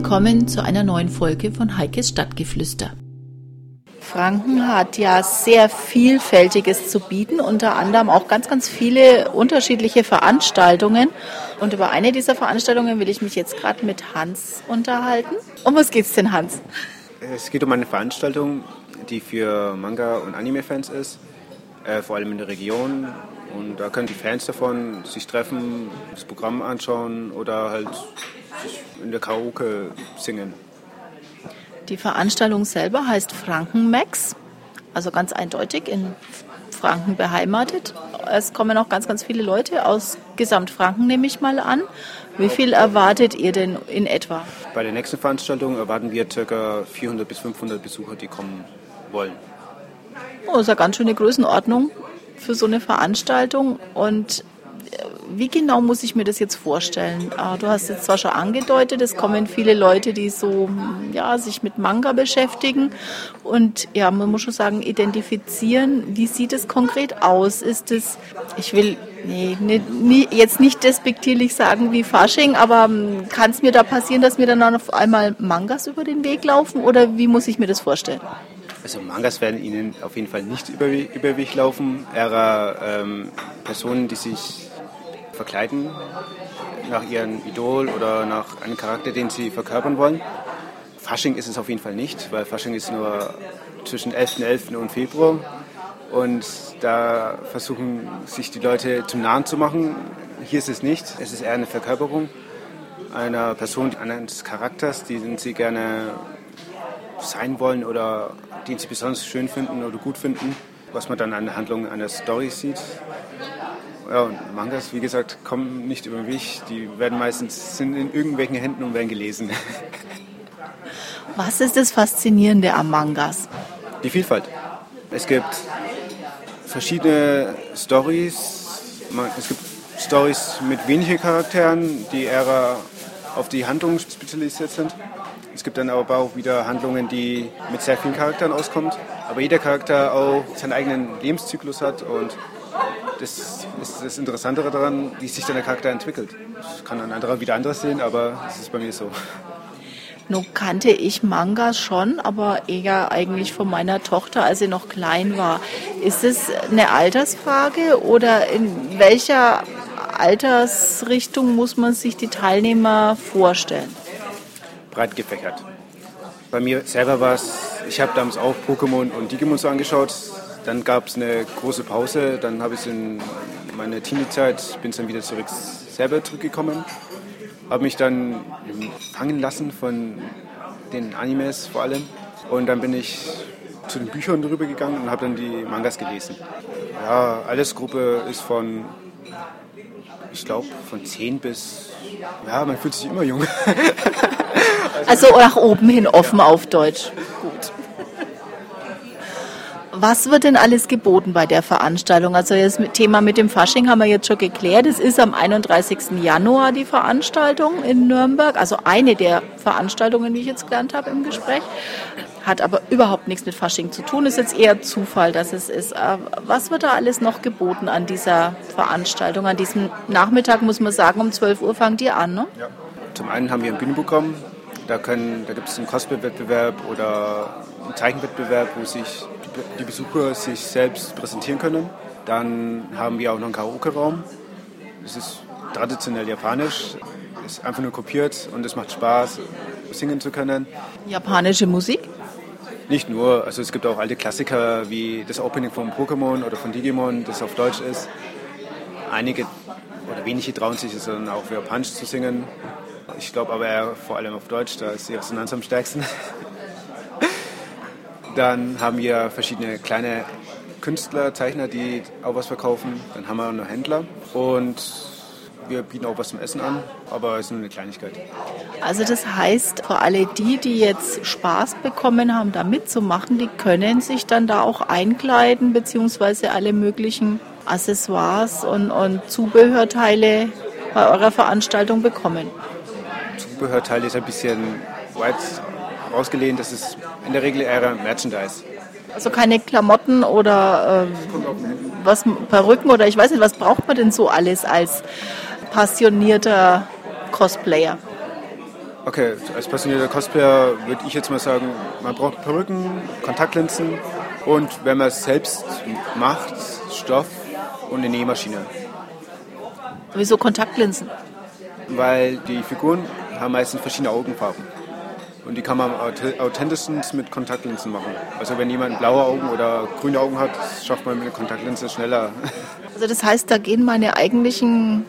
Willkommen zu einer neuen Folge von Heikes Stadtgeflüster. Franken hat ja sehr vielfältiges zu bieten, unter anderem auch ganz, ganz viele unterschiedliche Veranstaltungen. Und über eine dieser Veranstaltungen will ich mich jetzt gerade mit Hans unterhalten. Um was geht's denn, Hans? Es geht um eine Veranstaltung, die für Manga- und Anime-Fans ist, äh, vor allem in der Region. Und da können die Fans davon sich treffen, das Programm anschauen oder halt in der Karaoke singen. Die Veranstaltung selber heißt Frankenmax, also ganz eindeutig in Franken beheimatet. Es kommen auch ganz, ganz viele Leute aus Gesamtfranken, nehme ich mal an. Wie viel erwartet ihr denn in etwa? Bei der nächsten Veranstaltung erwarten wir ca. 400 bis 500 Besucher, die kommen wollen. Oh, das ist eine ganz schöne Größenordnung für so eine Veranstaltung. Und wie genau muss ich mir das jetzt vorstellen? Ah, du hast jetzt zwar schon angedeutet, es kommen viele Leute, die so ja, sich mit Manga beschäftigen und ja, man muss schon sagen, identifizieren. Wie sieht es konkret aus? Ist es, ich will nee, nicht, jetzt nicht despektierlich sagen wie Fasching, aber ähm, kann es mir da passieren, dass mir dann auf einmal Mangas über den Weg laufen oder wie muss ich mir das vorstellen? Also Mangas werden Ihnen auf jeden Fall nicht über, über Weg laufen. Eher ähm, Personen, die sich verkleiden nach ihrem Idol oder nach einem Charakter, den sie verkörpern wollen. Fasching ist es auf jeden Fall nicht, weil Fasching ist nur zwischen 11.11. .11. und Februar. Und da versuchen sich die Leute zum Nahen zu machen. Hier ist es nicht. Es ist eher eine Verkörperung einer Person, eines Charakters, den sie gerne sein wollen oder den sie besonders schön finden oder gut finden, was man dann an der Handlung einer Story sieht. Ja, und Mangas, wie gesagt, kommen nicht über mich. Die werden meistens sind in irgendwelchen Händen und werden gelesen. Was ist das Faszinierende am Mangas? Die Vielfalt. Es gibt verschiedene Stories. Es gibt Stories mit wenigen Charakteren, die eher auf die Handlung spezialisiert sind. Es gibt dann aber auch wieder Handlungen, die mit sehr vielen Charakteren auskommen. Aber jeder Charakter auch seinen eigenen Lebenszyklus hat und das ist das Interessantere daran, wie sich dann der Charakter entwickelt. Das kann ein anderer wieder anders sehen, aber es ist bei mir so. Nun kannte ich Mangas schon, aber eher eigentlich von meiner Tochter, als sie noch klein war. Ist es eine Altersfrage oder in welcher Altersrichtung muss man sich die Teilnehmer vorstellen? Breit gefächert. Bei mir selber war es, ich habe damals auch Pokémon und Digimon so angeschaut. Dann gab es eine große Pause, dann habe ich in meine Teenie-Zeit, bin dann wieder zurück, selber zurückgekommen, habe mich dann fangen lassen von den Animes vor allem und dann bin ich zu den Büchern drüber gegangen und habe dann die Mangas gelesen. Ja, Altersgruppe ist von, ich glaube, von 10 bis, ja, man fühlt sich immer jung. also nach oben hin offen auf Deutsch. Gut. Was wird denn alles geboten bei der Veranstaltung? Also das Thema mit dem Fasching haben wir jetzt schon geklärt. Es ist am 31. Januar die Veranstaltung in Nürnberg, also eine der Veranstaltungen, die ich jetzt gelernt habe im Gespräch. Hat aber überhaupt nichts mit Fasching zu tun. Ist jetzt eher Zufall, dass es ist. Äh, was wird da alles noch geboten an dieser Veranstaltung? An diesem Nachmittag muss man sagen, um 12 Uhr fangt ihr an, ne? Ja. Zum einen haben wir ein Bühnenprogramm. Da, da gibt es einen Cosplay-Wettbewerb oder einen Zeichenwettbewerb, wo sich die Besucher sich selbst präsentieren können. Dann haben wir auch noch einen Karaoke-Raum. Das ist traditionell japanisch, ist einfach nur kopiert und es macht Spaß, singen zu können. Japanische Musik? Nicht nur, also es gibt auch alte Klassiker wie das Opening von Pokémon oder von Digimon, das auf Deutsch ist. Einige oder wenige trauen sich es dann auch Japanisch zu singen. Ich glaube aber eher vor allem auf Deutsch, da ist die Resonanz am stärksten. Dann haben wir verschiedene kleine Künstler, Zeichner, die auch was verkaufen. Dann haben wir noch Händler und wir bieten auch was zum Essen an, aber es ist nur eine Kleinigkeit. Also das heißt, für alle die, die jetzt Spaß bekommen haben, da mitzumachen, die können sich dann da auch einkleiden, beziehungsweise alle möglichen Accessoires und, und Zubehörteile bei eurer Veranstaltung bekommen. Zubehörteile ist ein bisschen weit ausgelehnt, das ist in der Regel eher Merchandise. Also keine Klamotten oder äh, was Perücken oder ich weiß nicht, was braucht man denn so alles als passionierter Cosplayer? Okay, als passionierter Cosplayer würde ich jetzt mal sagen, man braucht Perücken, Kontaktlinsen und wenn man es selbst macht, Stoff und eine Nähmaschine. Wieso Kontaktlinsen? Weil die Figuren haben meistens verschiedene Augenfarben. Und die kann man am authentischsten mit Kontaktlinsen machen. Also wenn jemand blaue Augen oder grüne Augen hat, schafft man mit einer Kontaktlinse schneller. Also das heißt, da gehen meine eigentlichen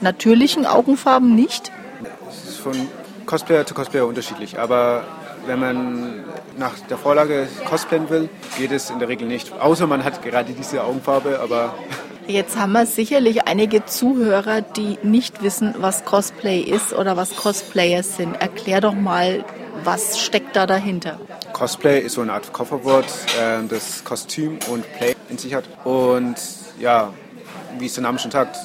natürlichen Augenfarben nicht? Es ist von Cosplayer zu Cosplayer unterschiedlich. Aber wenn man nach der Vorlage cosplayen will, geht es in der Regel nicht. Außer man hat gerade diese Augenfarbe, aber Jetzt haben wir sicherlich einige Zuhörer, die nicht wissen, was Cosplay ist oder was Cosplayers sind. Erklär doch mal, was steckt da dahinter? Cosplay ist so eine Art Kofferwort, äh, das Kostüm und Play in sich hat. Und ja, wie es der Name schon sagt,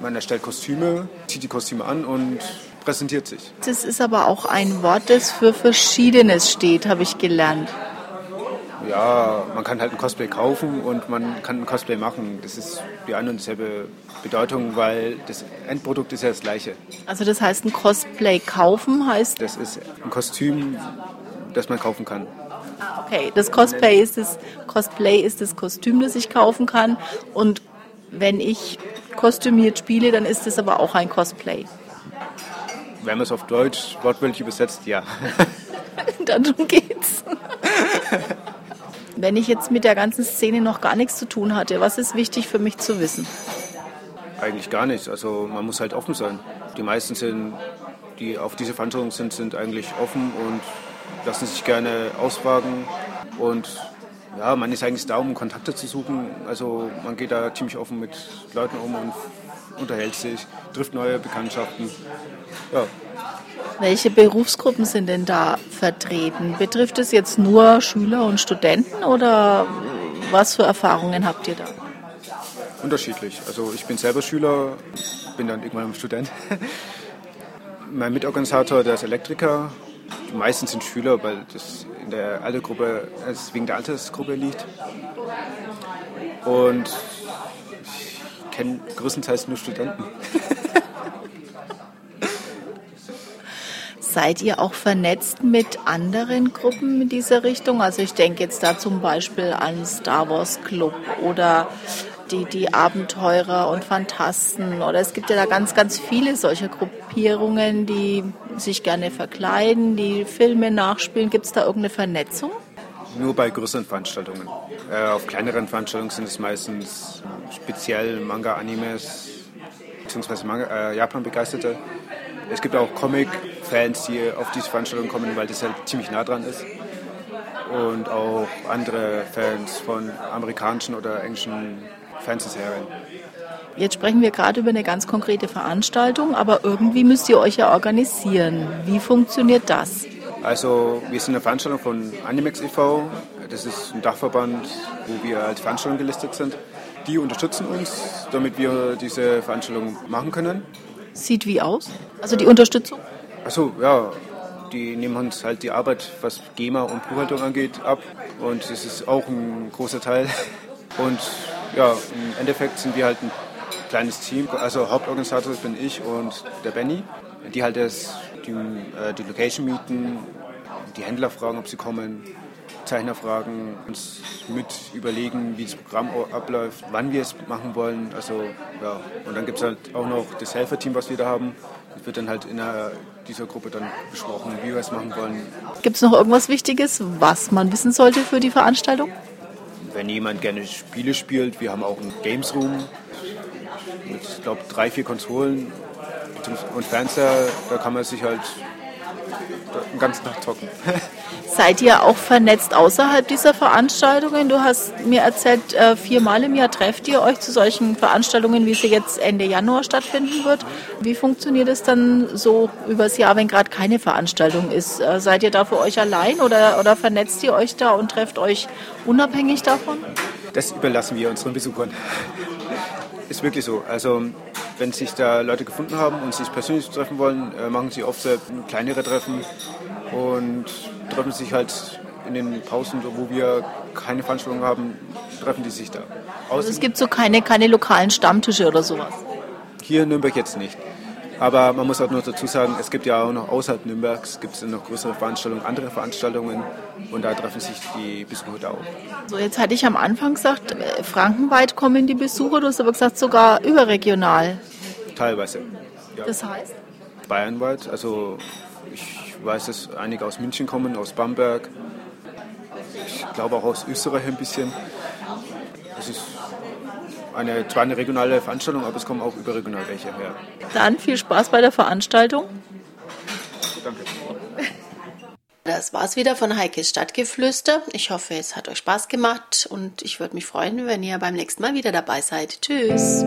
man erstellt Kostüme, zieht die Kostüme an und präsentiert sich. Das ist aber auch ein Wort, das für Verschiedenes steht, habe ich gelernt. Ja, man kann halt ein Cosplay kaufen und man kann ein Cosplay machen. Das ist die eine und dieselbe Bedeutung, weil das Endprodukt ist ja das gleiche. Also das heißt, ein Cosplay kaufen heißt? Das ist ein Kostüm, das man kaufen kann. Ah, okay, das Cosplay ist das Cosplay ist das Kostüm, das ich kaufen kann. Und wenn ich kostümiert spiele, dann ist es aber auch ein Cosplay. Wenn man es auf Deutsch wortwörtlich übersetzt, ja. Darum geht's. Wenn ich jetzt mit der ganzen Szene noch gar nichts zu tun hatte, was ist wichtig für mich zu wissen? Eigentlich gar nichts. Also man muss halt offen sein. Die meisten sind, die auf diese Veranstaltung sind, sind eigentlich offen und lassen sich gerne ausfragen. Und ja, man ist eigentlich da, um Kontakte zu suchen. Also man geht da ziemlich offen mit Leuten um und unterhält sich, trifft neue Bekanntschaften. Ja. Welche Berufsgruppen sind denn da vertreten? Betrifft es jetzt nur Schüler und Studenten oder was für Erfahrungen habt ihr da? Unterschiedlich. Also ich bin selber Schüler, bin dann irgendwann Student. mein Mitorganisator, der ist Elektriker. Die meisten sind Schüler, weil das in der Altersgruppe, es wegen der Altersgruppe liegt. Und ich kenne größtenteils nur Studenten. Seid ihr auch vernetzt mit anderen Gruppen in dieser Richtung? Also ich denke jetzt da zum Beispiel an Star Wars Club oder die, die Abenteurer und Fantasten. Oder es gibt ja da ganz, ganz viele solcher Gruppierungen, die sich gerne verkleiden, die Filme nachspielen. Gibt es da irgendeine Vernetzung? Nur bei größeren Veranstaltungen. Äh, auf kleineren Veranstaltungen sind es meistens speziell Manga, Animes, beziehungsweise äh, Japan-Begeisterte. Es gibt auch Comic-Fans, die auf diese Veranstaltung kommen, weil das halt ziemlich nah dran ist. Und auch andere Fans von amerikanischen oder englischen Fernsehserien. Jetzt sprechen wir gerade über eine ganz konkrete Veranstaltung, aber irgendwie müsst ihr euch ja organisieren. Wie funktioniert das? Also wir sind eine Veranstaltung von Animex e.V. Das ist ein Dachverband, wo wir als Veranstaltung gelistet sind. Die unterstützen uns, damit wir diese Veranstaltung machen können sieht wie aus? Also die Unterstützung? Achso, ja. Die nehmen uns halt die Arbeit, was GEMA und Buchhaltung angeht, ab. Und das ist auch ein großer Teil. Und ja, im Endeffekt sind wir halt ein kleines Team. Also Hauptorganisator bin ich und der Benny, die halt das, die, äh, die Location mieten, die Händler fragen, ob sie kommen, Zeichner fragen, uns mit überlegen, wie das Programm abläuft, wann wir es machen wollen. Also, ja. Und dann gibt es halt auch noch das Helferteam, was wir da haben. Das wird dann halt in dieser Gruppe dann besprochen, wie wir es machen wollen. Gibt es noch irgendwas Wichtiges, was man wissen sollte für die Veranstaltung? Wenn jemand gerne Spiele spielt, wir haben auch einen Games Room mit, ich glaube, drei, vier Konsolen und Fernseher. Da kann man sich halt den ganzen Tag zocken. Seid ihr auch vernetzt außerhalb dieser Veranstaltungen? Du hast mir erzählt, äh, viermal im Jahr trefft ihr euch zu solchen Veranstaltungen, wie sie jetzt Ende Januar stattfinden wird. Wie funktioniert es dann so übers Jahr, wenn gerade keine Veranstaltung ist? Äh, seid ihr da für euch allein oder, oder vernetzt ihr euch da und trefft euch unabhängig davon? Das überlassen wir unseren Besuchern. Ist wirklich so. Also wenn sich da Leute gefunden haben und sich persönlich treffen wollen, äh, machen sie oft kleinere Treffen und treffen sich halt in den Pausen, wo wir keine Veranstaltung haben, treffen die sich da. also es gibt so keine, keine lokalen Stammtische oder sowas? Hier in Nürnberg jetzt nicht. Aber man muss auch noch dazu sagen, es gibt ja auch noch außerhalb Nürnbergs gibt es noch größere Veranstaltungen, andere Veranstaltungen und da treffen sich die Besucher auch. So, jetzt hatte ich am Anfang gesagt, äh, frankenweit kommen die Besucher, du hast aber gesagt sogar überregional. Teilweise. Ja. Das heißt? Bayernweit, also ich weiß, dass einige aus München kommen, aus Bamberg, ich glaube auch aus Österreich ein bisschen. Es ist eine, zwar eine regionale Veranstaltung, aber es kommen auch überregional welche her. Dann viel Spaß bei der Veranstaltung. Danke. Das war's wieder von Heikes Stadtgeflüster. Ich hoffe, es hat euch Spaß gemacht und ich würde mich freuen, wenn ihr beim nächsten Mal wieder dabei seid. Tschüss.